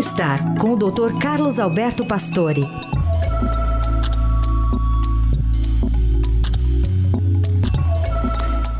Bem-estar com o Dr. Carlos Alberto Pastore.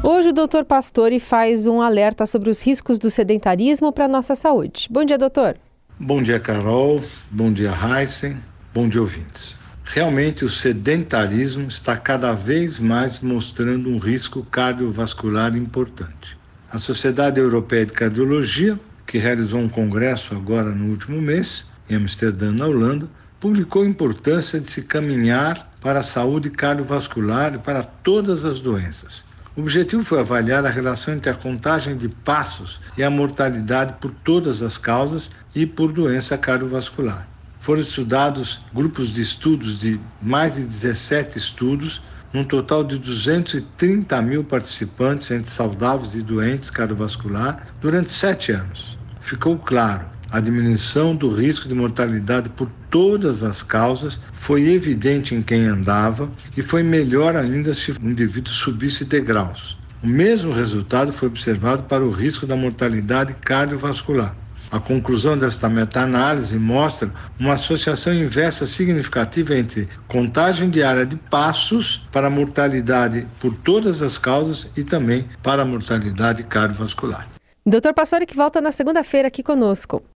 Hoje o Dr. Pastore faz um alerta sobre os riscos do sedentarismo para a nossa saúde. Bom dia, doutor. Bom dia, Carol. Bom dia, Heisen. Bom dia, ouvintes. Realmente, o sedentarismo está cada vez mais mostrando um risco cardiovascular importante. A Sociedade Europeia de Cardiologia que realizou um congresso agora no último mês, em Amsterdã, na Holanda, publicou a importância de se caminhar para a saúde cardiovascular e para todas as doenças. O objetivo foi avaliar a relação entre a contagem de passos e a mortalidade por todas as causas e por doença cardiovascular. Foram estudados grupos de estudos de mais de 17 estudos, num total de 230 mil participantes entre saudáveis e doentes cardiovascular, durante sete anos ficou claro. A diminuição do risco de mortalidade por todas as causas foi evidente em quem andava e foi melhor ainda se o indivíduo subisse degraus. O mesmo resultado foi observado para o risco da mortalidade cardiovascular. A conclusão desta meta-análise mostra uma associação inversa significativa entre contagem diária de passos para mortalidade por todas as causas e também para a mortalidade cardiovascular. Doutor Pastore que volta na segunda-feira aqui conosco.